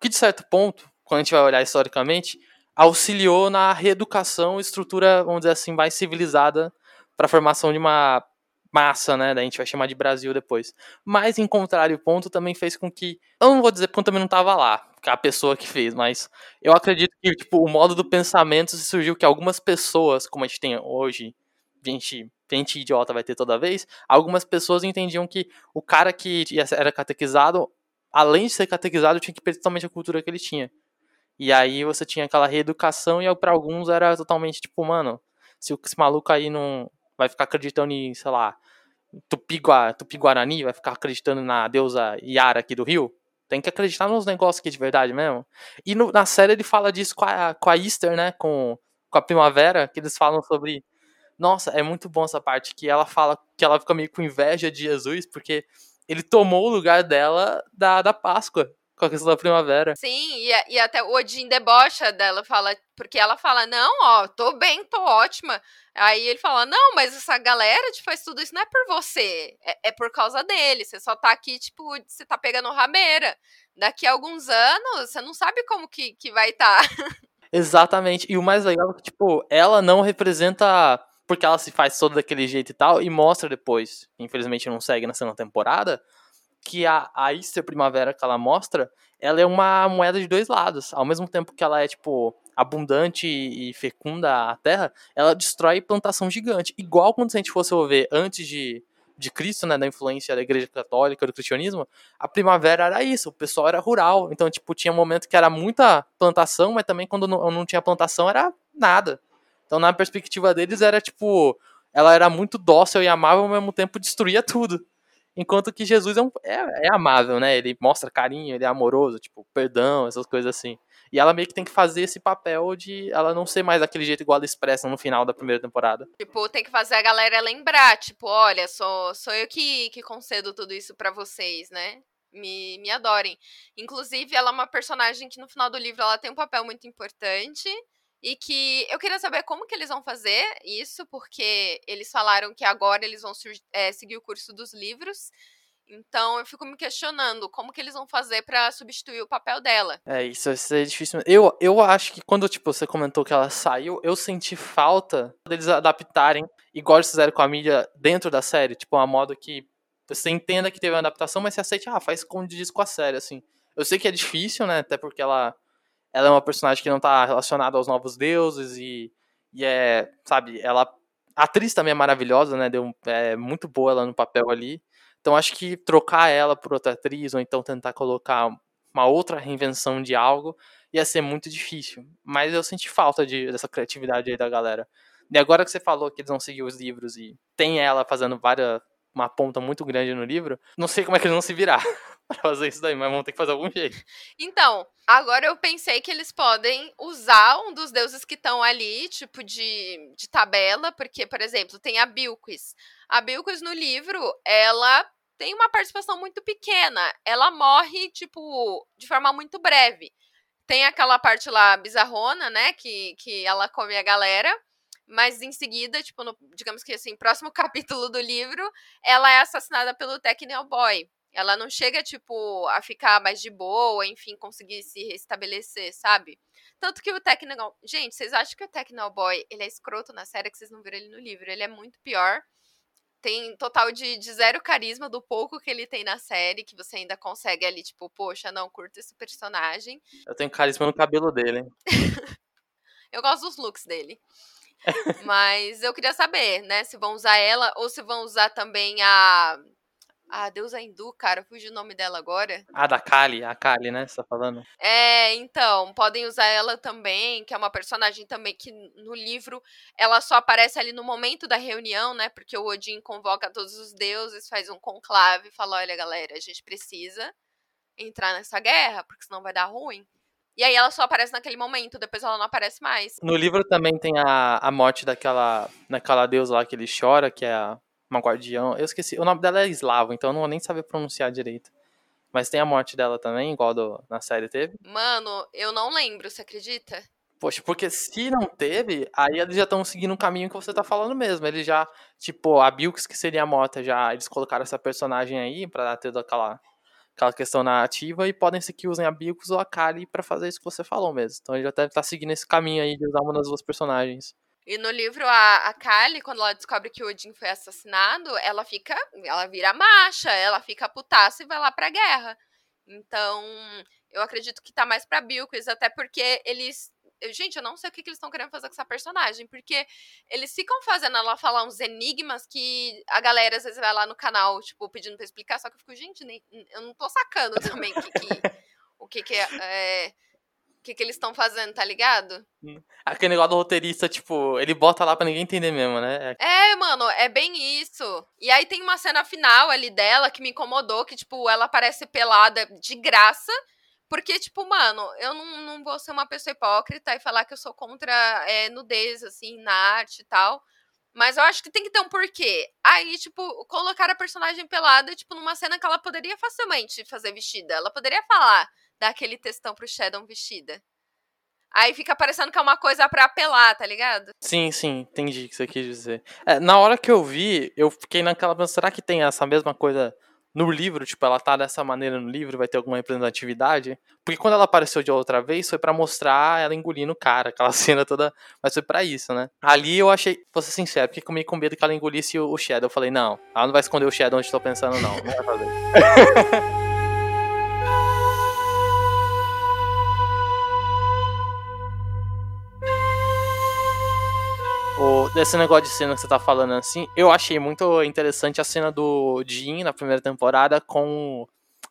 que de certo ponto, quando a gente vai olhar historicamente, auxiliou na reeducação, estrutura, vamos dizer assim, mais civilizada para a formação de uma massa, né? A gente vai chamar de Brasil depois. Mas, em contrário ponto, também fez com que. Eu não vou dizer porque eu também não estava lá, é a pessoa que fez, mas eu acredito que tipo, o modo do pensamento surgiu que algumas pessoas, como a gente tem hoje, gente, gente idiota vai ter toda vez, algumas pessoas entendiam que o cara que era catequizado, além de ser catequizado, tinha que perder totalmente a cultura que ele tinha. E aí você tinha aquela reeducação e para alguns era totalmente tipo, mano, se esse maluco aí não vai ficar acreditando em, sei lá, Tupi-Guarani, Tupi vai ficar acreditando na deusa Yara aqui do Rio, tem que acreditar nos negócios aqui de verdade mesmo. E no, na série ele fala disso com a, com a Easter, né, com, com a Primavera, que eles falam sobre... Nossa, é muito bom essa parte, que ela fala que ela fica meio com inveja de Jesus, porque ele tomou o lugar dela da, da Páscoa com a questão da primavera. Sim, e, e até o Odin debocha dela, fala, porque ela fala, não, ó, tô bem, tô ótima. Aí ele fala, não, mas essa galera te faz tudo isso não é por você, é, é por causa dele. Você só tá aqui, tipo, você tá pegando rameira. Daqui a alguns anos, você não sabe como que, que vai estar. Tá. Exatamente. E o mais legal é que, tipo, ela não representa porque ela se faz toda daquele jeito e tal, e mostra depois, infelizmente não segue na segunda temporada, que a, a Easter Primavera que ela mostra ela é uma moeda de dois lados. Ao mesmo tempo que ela é, tipo, abundante e fecunda a terra, ela destrói plantação gigante. Igual quando a gente fosse ver antes de, de Cristo, né, da influência da igreja católica, do cristianismo, a primavera era isso, o pessoal era rural. Então, tipo, tinha momento que era muita plantação, mas também quando não, não tinha plantação era nada. Então, na perspectiva deles, era tipo, ela era muito dócil e amável, ao mesmo tempo destruía tudo. Enquanto que Jesus é, um, é, é, amável, né? Ele mostra carinho, ele é amoroso, tipo, perdão, essas coisas assim. E ela meio que tem que fazer esse papel de ela não ser mais daquele jeito igual ela expressa no final da primeira temporada. Tipo, tem que fazer a galera lembrar, tipo, olha, sou, sou eu que, que concedo tudo isso para vocês, né? Me, me adorem. Inclusive, ela é uma personagem que no final do livro ela tem um papel muito importante. E que eu queria saber como que eles vão fazer isso, porque eles falaram que agora eles vão é, seguir o curso dos livros. Então eu fico me questionando como que eles vão fazer para substituir o papel dela. É, isso, isso é difícil. Eu, eu acho que quando tipo, você comentou que ela saiu, eu senti falta deles adaptarem, igual eles fizeram com a mídia dentro da série, tipo, uma modo que você entenda que teve uma adaptação, mas você aceite, ah, faz como diz com a série, assim. Eu sei que é difícil, né, até porque ela ela é uma personagem que não tá relacionada aos novos deuses e, e é, sabe, ela a atriz também é maravilhosa, né? Deu é muito boa ela no papel ali. Então acho que trocar ela por outra atriz ou então tentar colocar uma outra reinvenção de algo ia ser muito difícil. Mas eu senti falta de, dessa criatividade aí da galera. E agora que você falou que eles vão seguir os livros e tem ela fazendo várias uma ponta muito grande no livro, não sei como é que eles vão se virar para fazer isso daí, mas vão ter que fazer algum jeito. Então, agora eu pensei que eles podem usar um dos deuses que estão ali, tipo de, de tabela, porque, por exemplo, tem a Bilquis. A Bilquis no livro, ela tem uma participação muito pequena. Ela morre, tipo, de forma muito breve. Tem aquela parte lá bizarrona, né, que, que ela come a galera. Mas em seguida, tipo, no, digamos que assim, próximo capítulo do livro, ela é assassinada pelo Technical Boy. Ela não chega, tipo, a ficar mais de boa, enfim, conseguir se restabelecer, sabe? Tanto que o Technical. Gente, vocês acham que o Technical Boy ele é escroto na série que vocês não viram ele no livro? Ele é muito pior. Tem total de, de zero carisma do pouco que ele tem na série, que você ainda consegue ali, tipo, poxa, não curto esse personagem. Eu tenho carisma no cabelo dele. Eu gosto dos looks dele. Mas eu queria saber, né, se vão usar ela ou se vão usar também a. A deusa hindu, cara, fugiu o nome dela agora. Ah, da Kali, a Kali, né? Você tá falando? É, então, podem usar ela também, que é uma personagem também que no livro ela só aparece ali no momento da reunião, né? Porque o Odin convoca todos os deuses, faz um conclave e fala: olha, galera, a gente precisa entrar nessa guerra, porque senão vai dar ruim. E aí ela só aparece naquele momento, depois ela não aparece mais. No livro também tem a, a morte daquela, daquela deusa lá que ele chora, que é a, uma guardião. Eu esqueci, o nome dela é eslavo, então eu não vou nem saber pronunciar direito. Mas tem a morte dela também, igual do, na série teve. Mano, eu não lembro, você acredita? Poxa, porque se não teve, aí eles já estão seguindo o caminho que você tá falando mesmo. Eles já, tipo, a Bilks, que seria a morta, já eles colocaram essa personagem aí pra ter aquela aquela questão narrativa e podem ser que usem a Bicos ou a Kali para fazer isso que você falou mesmo. Então ele já deve estar tá seguindo esse caminho aí de usar uma das duas personagens. E no livro, a, a Kali, quando ela descobre que o Odin foi assassinado, ela fica. Ela vira marcha, ela fica putaça e vai lá pra guerra. Então, eu acredito que tá mais pra Bilquis, até porque eles Gente, eu não sei o que, que eles estão querendo fazer com essa personagem, porque eles ficam fazendo ela falar uns enigmas que a galera às vezes vai lá no canal, tipo, pedindo pra explicar, só que eu fico, gente, nem, eu não tô sacando também que, que, o que, que é, é o que, que eles estão fazendo, tá ligado? Hum. Aquele negócio do roteirista, tipo, ele bota lá pra ninguém entender mesmo, né? É, mano, é bem isso. E aí tem uma cena final ali dela que me incomodou, que, tipo, ela parece pelada de graça. Porque, tipo, mano, eu não, não vou ser uma pessoa hipócrita e falar que eu sou contra é, nudez, assim, na arte e tal. Mas eu acho que tem que ter um porquê. Aí, tipo, colocar a personagem pelada, tipo, numa cena que ela poderia facilmente fazer vestida. Ela poderia falar, dar aquele textão pro Shadow vestida. Aí fica parecendo que é uma coisa pra apelar, tá ligado? Sim, sim, entendi o que você quis dizer. É, na hora que eu vi, eu fiquei naquela. Será que tem essa mesma coisa no livro, tipo, ela tá dessa maneira no livro, vai ter alguma representatividade. Porque quando ela apareceu de outra vez, foi para mostrar ela engolindo o cara, aquela cena toda. Mas foi para isso, né? Ali eu achei, vou ser sincero, porque comi com medo que ela engolisse o, Shadow. Eu falei, não, ela não vai esconder o Shadow onde tô pensando, não. Não vai fazer. O, desse negócio de cena que você tá falando assim, eu achei muito interessante a cena do Jin na primeira temporada com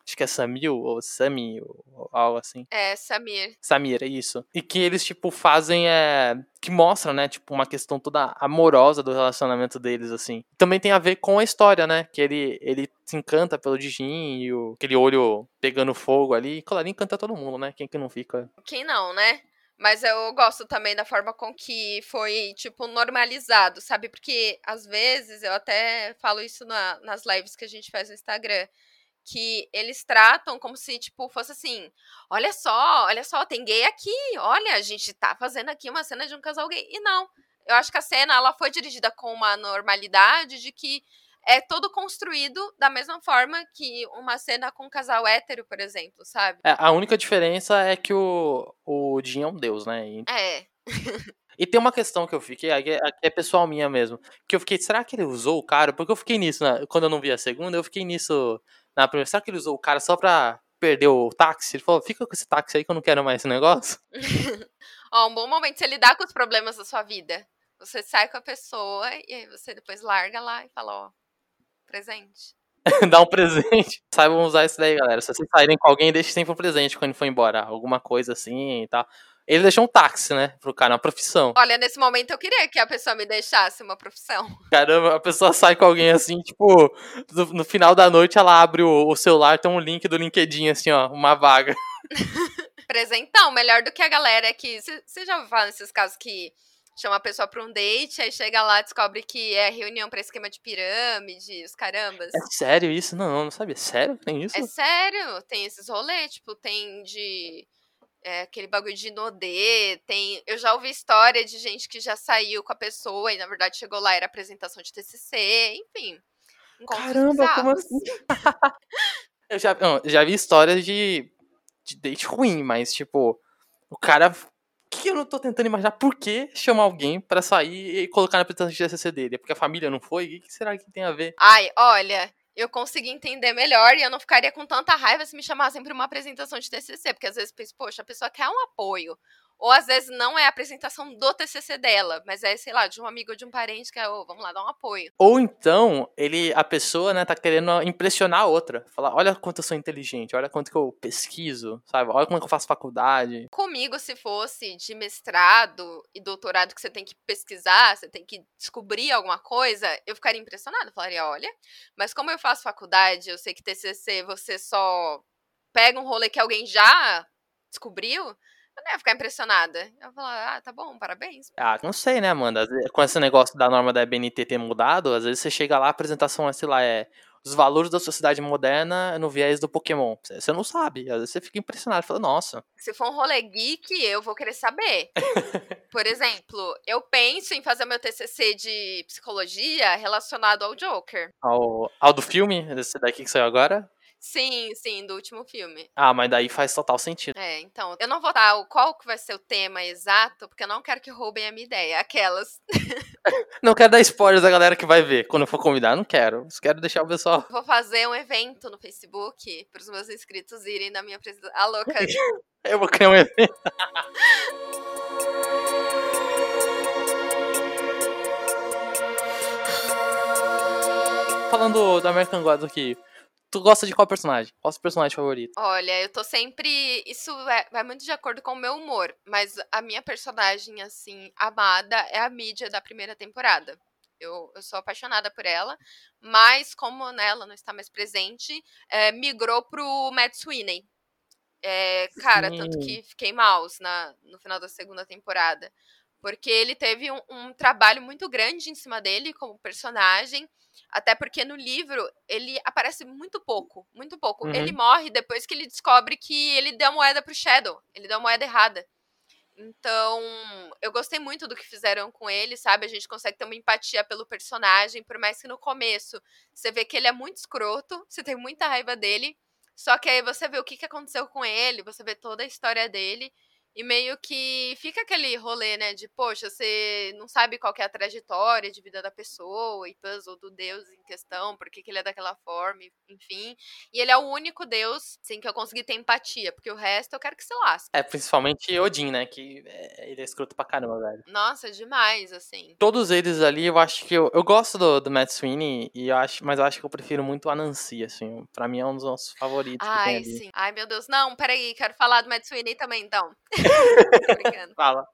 acho que é Samil ou Sami ou algo assim. É, Samir. Samir, é isso. E que eles, tipo, fazem, é... que mostra, né, tipo, uma questão toda amorosa do relacionamento deles, assim. Também tem a ver com a história, né, que ele, ele se encanta pelo Dijin e o, aquele olho pegando fogo ali. Claro, encanta todo mundo, né, quem que não fica... Quem não, né? Mas eu gosto também da forma com que foi, tipo, normalizado, sabe? Porque, às vezes, eu até falo isso na, nas lives que a gente faz no Instagram que eles tratam como se, tipo, fosse assim: olha só, olha só, tem gay aqui, olha, a gente tá fazendo aqui uma cena de um casal gay. E não. Eu acho que a cena ela foi dirigida com uma normalidade de que é todo construído da mesma forma que uma cena com um casal hétero, por exemplo, sabe? É, a única diferença é que o, o Jim é um deus, né? E... É. E tem uma questão que eu fiquei, aqui é pessoal minha mesmo, que eu fiquei, será que ele usou o cara? Porque eu fiquei nisso, né? quando eu não vi a segunda, eu fiquei nisso na primeira. Será que ele usou o cara só pra perder o táxi? Ele falou, fica com esse táxi aí que eu não quero mais esse negócio. Ó, um bom momento você lidar com os problemas da sua vida. Você sai com a pessoa e aí você depois larga lá e fala, ó, presente. Dá um presente. Saibam usar isso daí, galera. Se vocês saírem com alguém, deixe sempre um presente quando for embora. Alguma coisa assim e tal. Ele deixou um táxi, né? Pro cara, uma profissão. Olha, nesse momento eu queria que a pessoa me deixasse uma profissão. Caramba, a pessoa sai com alguém assim, tipo, no, no final da noite ela abre o, o, celular, tem um link do LinkedIn, assim, ó, uma vaga. Presentão, melhor do que a galera que. Você já ouviu falar nesses casos que chama a pessoa pra um date, aí chega lá descobre que é reunião pra esquema de pirâmide, os carambas. É sério isso? Não, não sabia. Sério? Tem isso? É sério, tem esses rolês, tipo, tem de é, aquele bagulho de nodê, tem. Eu já ouvi história de gente que já saiu com a pessoa e na verdade chegou lá, era apresentação de TCC, enfim. Caramba, bizarros. como assim? eu já, não, já vi histórias de, de date ruim, mas tipo, o cara. Que eu não tô tentando imaginar por que chamar alguém para sair e colocar na apresentação de TCC dele? É porque a família não foi? O que será que tem a ver? Ai, olha, eu consegui entender melhor e eu não ficaria com tanta raiva se me chamassem para uma apresentação de TCC, porque às vezes penso, poxa, a pessoa quer um apoio, ou às vezes não é a apresentação do TCC dela, mas é, sei lá, de um amigo ou de um parente que é, oh, vamos lá, dar um apoio. Ou então, ele, a pessoa, né, tá querendo impressionar a outra. Falar, olha quanto eu sou inteligente, olha quanto que eu pesquiso, sabe? Olha como é que eu faço faculdade. Comigo, se fosse de mestrado e doutorado que você tem que pesquisar, você tem que descobrir alguma coisa, eu ficaria impressionada. Falaria, olha, mas como eu faço faculdade, eu sei que TCC você só pega um rolê que alguém já descobriu, eu não ia ficar impressionada. Eu ia falar, ah, tá bom, parabéns. Ah, não sei, né, Amanda? Com esse negócio da norma da BNT ter mudado, às vezes você chega lá, a apresentação é, sei lá, é os valores da sociedade moderna no viés do Pokémon. Você não sabe. Às vezes você fica impressionado. Fala, nossa. Se for um rolê geek, eu vou querer saber. Por exemplo, eu penso em fazer meu TCC de psicologia relacionado ao Joker. Ao, ao do filme? Esse daqui que saiu agora? Sim, sim, do último filme. Ah, mas daí faz total sentido. É, então, eu não vou dar qual que vai ser o tema exato, porque eu não quero que roubem a minha ideia, aquelas. não quero dar spoilers da galera que vai ver quando eu for convidar, não quero. Só quero deixar o pessoal. Vou fazer um evento no Facebook para os meus inscritos irem na minha apresentação. A louca. eu vou criar um evento. Falando do American Gods aqui, Tu gosta de qual personagem? Qual é o seu personagem favorito? Olha, eu tô sempre. Isso é, vai muito de acordo com o meu humor. Mas a minha personagem, assim, amada é a mídia da primeira temporada. Eu, eu sou apaixonada por ela. Mas, como né, ela não está mais presente, é, migrou pro Matt Sweeney. É, cara, Sim. tanto que fiquei mouse na, no final da segunda temporada. Porque ele teve um, um trabalho muito grande em cima dele como personagem. Até porque no livro ele aparece muito pouco, muito pouco. Uhum. Ele morre depois que ele descobre que ele deu a moeda pro Shadow. Ele deu a moeda errada. Então, eu gostei muito do que fizeram com ele, sabe? A gente consegue ter uma empatia pelo personagem, por mais que no começo você vê que ele é muito escroto, você tem muita raiva dele. Só que aí você vê o que, que aconteceu com ele, você vê toda a história dele. E meio que fica aquele rolê, né? De, poxa, você não sabe qual é a trajetória de vida da pessoa e puzzle do deus em questão, por que ele é daquela forma, enfim. E ele é o único deus, sim, que eu consegui ter empatia, porque o resto eu quero que se lasque. É, principalmente Odin, né? Que é, ele é escroto pra caramba, velho. Nossa, demais, assim. Todos eles ali, eu acho que. Eu, eu gosto do, do Matt Sweeney, e eu acho, mas eu acho que eu prefiro muito a Nancy, assim. Pra mim é um dos nossos favoritos. Ai, sim. Ai, meu Deus. Não, peraí, quero falar do Matt Sweeney também, então. Fala.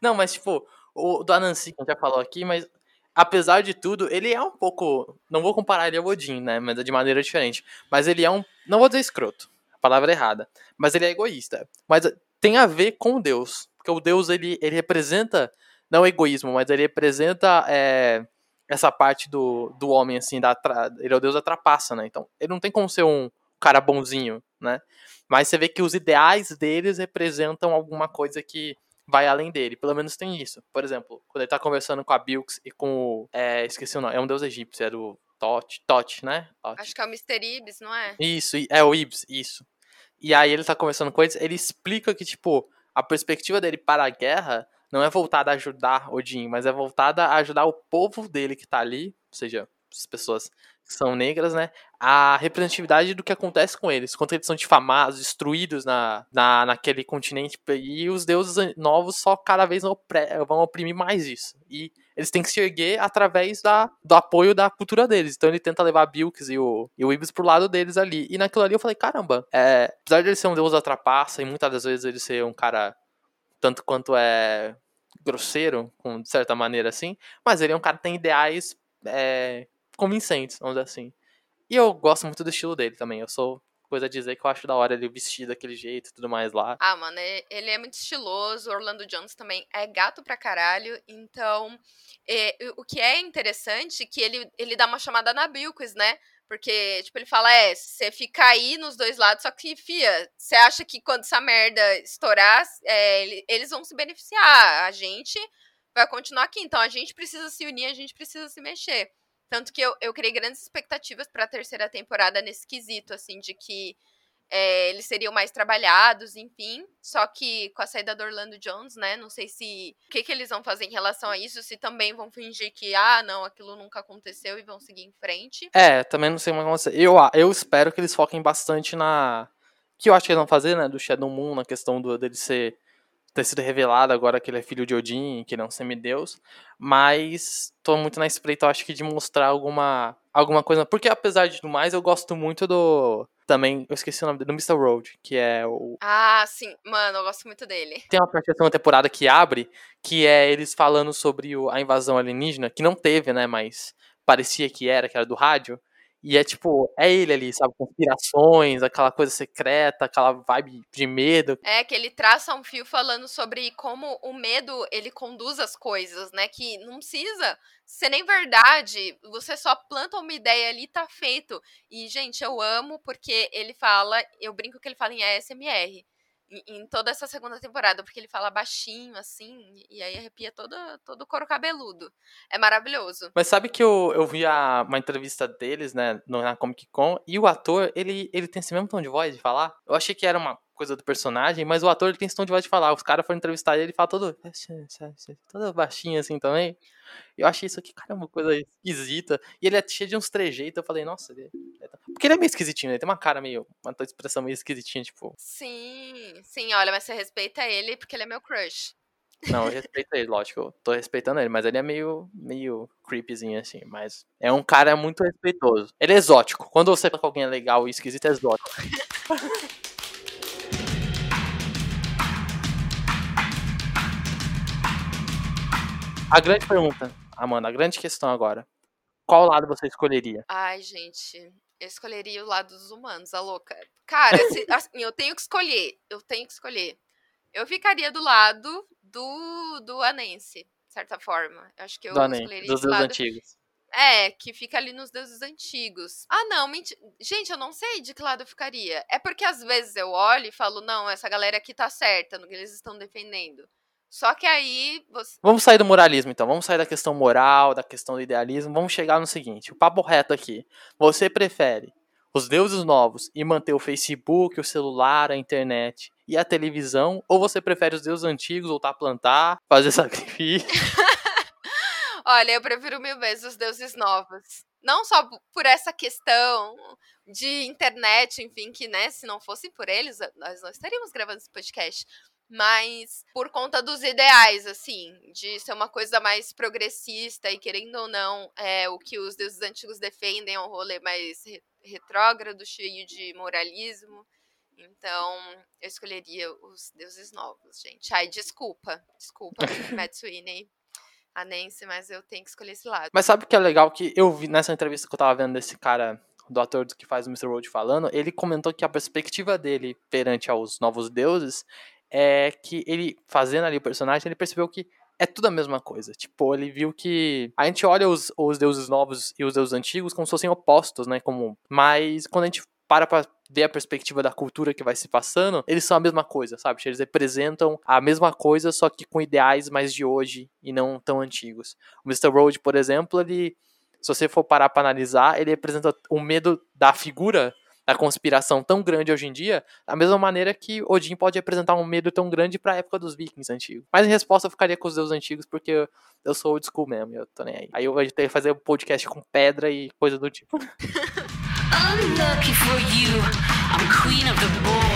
Não, mas tipo, o do Anansi, que a gente já falou aqui, mas apesar de tudo, ele é um pouco. Não vou comparar ele ao Odin, né? Mas é de maneira diferente. Mas ele é um. Não vou dizer escroto, a palavra é errada. Mas ele é egoísta. Mas tem a ver com Deus. Porque o Deus, ele, ele representa. Não egoísmo, mas ele representa. É, essa parte do, do homem, assim, da, ele é o deus da trapaça, né? Então, ele não tem como ser um cara bonzinho, né? Mas você vê que os ideais deles representam alguma coisa que vai além dele. Pelo menos tem isso. Por exemplo, quando ele tá conversando com a Bilks e com o. É, esqueci o nome, é um deus egípcio, era o Tot, Tot, né? Tot. Acho que é o Mr. Ibs, não é? Isso, é o Ibs, isso. E aí ele tá conversando com eles, ele explica que, tipo, a perspectiva dele para a guerra não é voltada a ajudar Odin, mas é voltada a ajudar o povo dele que tá ali, ou seja, as pessoas são negras, né? A representatividade do que acontece com eles, quanto eles são difamados, destruídos na, na, naquele continente, e os deuses novos só cada vez vão oprimir mais isso. E eles têm que se erguer através da, do apoio da cultura deles. Então ele tenta levar Bilks e o, e o Ibis pro lado deles ali. E naquilo ali eu falei, caramba, é, apesar de ele ser um deus da trapaça, e muitas das vezes ele ser um cara tanto quanto é grosseiro, com, de certa maneira assim, mas ele é um cara que tem ideais é, convincentes, vamos dizer assim. E eu gosto muito do estilo dele também. Eu sou coisa a dizer que eu acho da hora ele vestir daquele jeito e tudo mais lá. Ah, mano, ele é muito estiloso. Orlando Jones também é gato pra caralho. Então, é, o que é interessante é que ele, ele dá uma chamada na Bilquis, né? Porque, tipo, ele fala, é, você fica aí nos dois lados, só que, fia, você acha que quando essa merda estourar, é, eles vão se beneficiar. A gente vai continuar aqui. Então, a gente precisa se unir, a gente precisa se mexer. Tanto que eu, eu criei grandes expectativas para a terceira temporada nesse quesito, assim, de que é, eles seriam mais trabalhados, enfim. Só que com a saída do Orlando Jones, né? Não sei se. O que, que eles vão fazer em relação a isso? Se também vão fingir que, ah, não, aquilo nunca aconteceu e vão seguir em frente. É, também não sei como acontecer. Eu, eu espero que eles foquem bastante na. Que eu acho que eles vão fazer, né? Do Shadow Moon, na questão do, dele ser ter sido revelado agora que ele é filho de Odin, que ele é um semideus, mas tô muito na espreita, eu acho que de mostrar alguma alguma coisa, porque apesar de tudo mais, eu gosto muito do também, eu esqueci o nome do Mr. Road, que é o Ah, sim, mano, eu gosto muito dele. Tem uma parte da segunda temporada que abre, que é eles falando sobre o, a invasão alienígena, que não teve, né, mas parecia que era, que era do rádio. E é tipo, é ele ali, sabe? Conspirações, aquela coisa secreta, aquela vibe de medo. É, que ele traça um fio falando sobre como o medo ele conduz as coisas, né? Que não precisa ser nem verdade. Você só planta uma ideia ali tá feito. E, gente, eu amo porque ele fala, eu brinco que ele fala em ASMR em toda essa segunda temporada, porque ele fala baixinho, assim, e aí arrepia todo, todo o couro cabeludo. É maravilhoso. Mas sabe que eu, eu vi a, uma entrevista deles, né, na Comic Con, e o ator, ele, ele tem esse mesmo tom de voz de falar. Eu achei que era uma coisa do personagem, mas o ator ele tem esse tom de voz de falar. Os caras foram entrevistar ele, ele fala todo, todo baixinho assim também. Eu achei isso aqui, caramba, coisa esquisita. E ele é cheio de uns trejeitos. Eu falei, nossa, ele é... porque ele é meio esquisitinho, ele tem uma cara meio, uma expressão meio esquisitinha, tipo. Sim, sim, olha, mas você respeita ele porque ele é meu crush. Não, eu respeito ele, lógico, eu tô respeitando ele, mas ele é meio, meio creepyzinho assim, mas é um cara muito respeitoso. Ele é exótico. Quando você tá com alguém legal e esquisito, é exótico. A grande pergunta, Amanda, a grande questão agora. Qual lado você escolheria? Ai, gente, eu escolheria o lado dos humanos, a louca. Cara, se, assim, eu tenho que escolher. Eu tenho que escolher. Eu ficaria do lado do, do Anense, de certa forma. Acho que eu do escolheria dos deuses antigos. É, que fica ali nos deuses antigos. Ah, não, mentira. Gente, eu não sei de que lado eu ficaria. É porque às vezes eu olho e falo, não, essa galera aqui tá certa no que eles estão defendendo. Só que aí. Você... Vamos sair do moralismo, então. Vamos sair da questão moral, da questão do idealismo. Vamos chegar no seguinte: o papo reto aqui. Você prefere os deuses novos e manter o Facebook, o celular, a internet e a televisão? Ou você prefere os deuses antigos, voltar a plantar, fazer sacrifício? Olha, eu prefiro mil vezes os deuses novos. Não só por essa questão de internet, enfim, que, né, se não fosse por eles, nós não estaríamos gravando esse podcast mas por conta dos ideais, assim, de ser uma coisa mais progressista e querendo ou não, é, o que os deuses antigos defendem é um rolê mais re retrógrado, cheio de moralismo. Então, eu escolheria os deuses novos, gente. Ai, desculpa, desculpa, Matt Sweeney, a Nancy, mas eu tenho que escolher esse lado. Mas sabe o que é legal que eu vi nessa entrevista que eu tava vendo desse cara do ator que faz o Mr. Road falando, ele comentou que a perspectiva dele perante aos novos deuses é que ele, fazendo ali o personagem, ele percebeu que é tudo a mesma coisa. Tipo, ele viu que. A gente olha os, os deuses novos e os deuses antigos como se fossem opostos, né? Como... Mas quando a gente para pra ver a perspectiva da cultura que vai se passando, eles são a mesma coisa, sabe? Eles representam a mesma coisa, só que com ideais mais de hoje e não tão antigos. O Mr. Road, por exemplo, ele. Se você for parar pra analisar, ele representa o medo da figura da conspiração tão grande hoje em dia, da mesma maneira que Odin pode representar um medo tão grande para a época dos vikings antigos. Mas em resposta eu ficaria com os deuses antigos porque eu sou old school mesmo, eu tô nem aí. Aí eu vou ter que fazer um podcast com pedra e coisa do tipo. Unlucky for you, I'm queen of the board.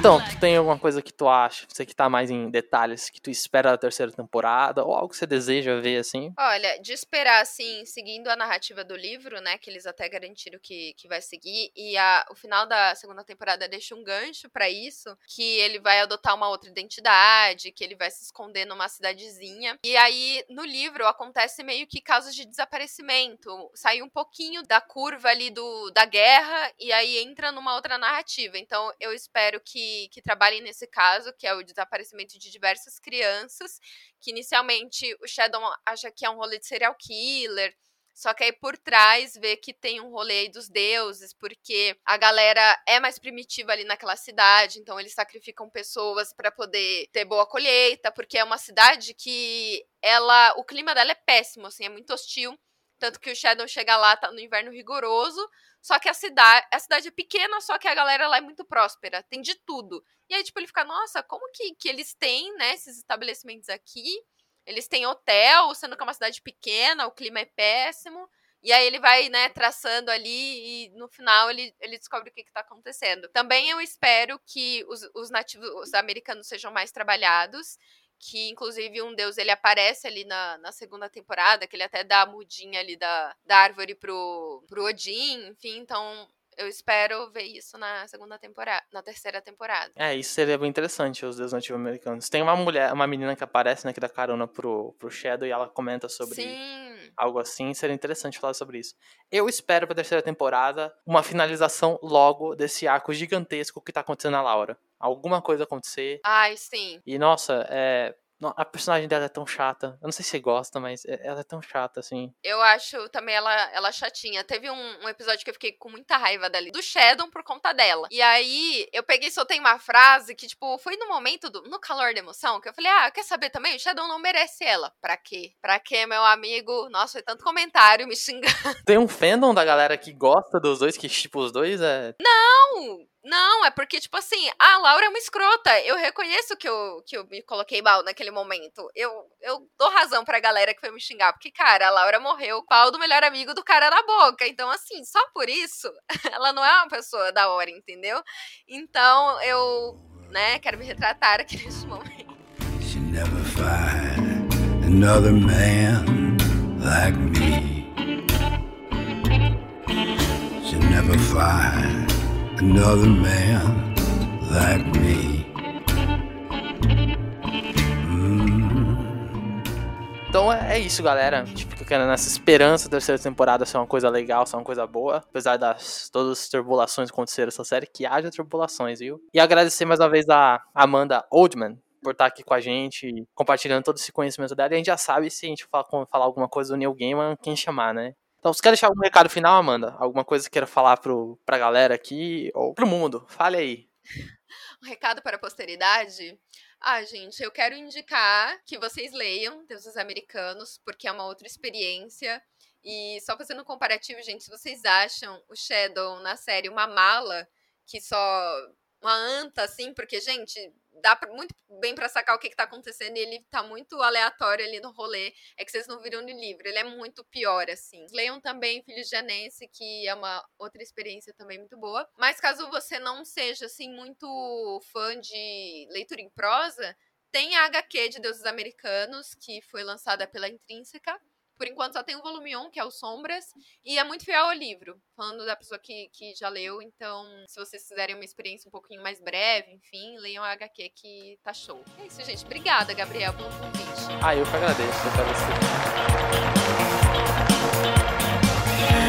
Então, tu tem alguma coisa que tu acha, você que tá mais em detalhes, que tu espera da terceira temporada, ou algo que você deseja ver, assim? Olha, de esperar, assim, seguindo a narrativa do livro, né, que eles até garantiram que, que vai seguir, e a, o final da segunda temporada deixa um gancho para isso, que ele vai adotar uma outra identidade, que ele vai se esconder numa cidadezinha. E aí, no livro, acontece meio que casos de desaparecimento, sai um pouquinho da curva ali do, da guerra, e aí entra numa outra narrativa. Então, eu espero que que, trabalhem nesse caso, que é o desaparecimento de diversas crianças, que inicialmente o Shadow acha que é um rolê de serial killer, só que aí por trás vê que tem um rolê dos deuses, porque a galera é mais primitiva ali naquela cidade, então eles sacrificam pessoas para poder ter boa colheita, porque é uma cidade que ela, o clima dela é péssimo, assim, é muito hostil. Tanto que o Shadow chega lá, tá no inverno rigoroso, só que a cidade, a cidade é pequena, só que a galera lá é muito próspera, tem de tudo. E aí, tipo, ele fica, nossa, como que, que eles têm, né, esses estabelecimentos aqui? Eles têm hotel, sendo que é uma cidade pequena, o clima é péssimo. E aí ele vai, né, traçando ali e no final ele, ele descobre o que está acontecendo. Também eu espero que os, os nativos os americanos sejam mais trabalhados que inclusive um deus ele aparece ali na, na segunda temporada, que ele até dá a mudinha ali da, da árvore pro, pro Odin, enfim, então eu espero ver isso na segunda temporada, na terceira temporada. É, isso seria bem interessante, os deuses nativos americanos. Tem uma mulher, uma menina que aparece, né, que dá carona pro, pro Shadow e ela comenta sobre Sim. algo assim, seria interessante falar sobre isso. Eu espero pra terceira temporada uma finalização logo desse arco gigantesco que tá acontecendo na Laura alguma coisa acontecer. Ai, sim. E, nossa, é, a personagem dela é tão chata. Eu não sei se você gosta, mas é, ela é tão chata, assim. Eu acho também ela, ela chatinha. Teve um, um episódio que eu fiquei com muita raiva dali, do Shadow por conta dela. E aí, eu peguei e soltei uma frase que, tipo, foi no momento, do, no calor da emoção, que eu falei, ah, quer saber também? O Shadow não merece ela. Pra quê? Pra quê, meu amigo? Nossa, foi tanto comentário me xingando. Tem um fandom da galera que gosta dos dois, que, tipo, os dois é... Não! Não, é porque, tipo assim, a Laura é uma escrota. Eu reconheço que eu, que eu me coloquei mal naquele momento. Eu, eu dou razão pra galera que foi me xingar. Porque, cara, a Laura morreu o pau do melhor amigo do cara na boca. Então, assim, só por isso, ela não é uma pessoa da hora, entendeu? Então, eu, né, quero me retratar aqui nesse momento. She never find another man like me. She never find another man like me. Então é, é isso, galera. Tipo, ficando nessa esperança da terceira temporada ser uma coisa legal, ser uma coisa boa. Apesar das todas as turbulações que aconteceram nessa série, que haja turbulações, viu? E agradecer mais uma vez a Amanda Oldman por estar aqui com a gente, compartilhando todo esse conhecimento dela. E a gente já sabe se a gente falar, falar alguma coisa do Neil Gaiman, quem chamar, né? Então, você quer deixar algum recado final, Amanda? Alguma coisa que queira falar pro, pra galera aqui ou pro mundo? Fale aí. Um recado para a posteridade? Ah, gente, eu quero indicar que vocês leiam Deuses Americanos, porque é uma outra experiência. E só fazendo um comparativo, gente, se vocês acham o Shadow na série uma mala que só uma anta, assim, porque, gente, dá muito bem para sacar o que, que tá acontecendo e ele tá muito aleatório ali no rolê. É que vocês não viram no livro, ele é muito pior, assim. Leiam também Filhos de Anense, que é uma outra experiência também muito boa. Mas caso você não seja, assim, muito fã de leitura em prosa, tem a HQ de Deuses Americanos, que foi lançada pela Intrínseca. Por enquanto só tem o volume 1, que é o Sombras, e é muito fiel ao livro, falando da pessoa que, que já leu. Então, se vocês quiserem uma experiência um pouquinho mais breve, enfim, leiam a HQ que tá show. É isso, gente. Obrigada, Gabriel, pelo convite. Ah, eu que agradeço,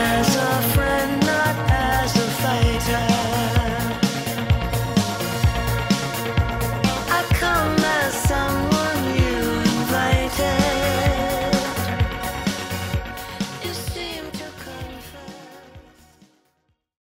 As a friend, not as a fighter.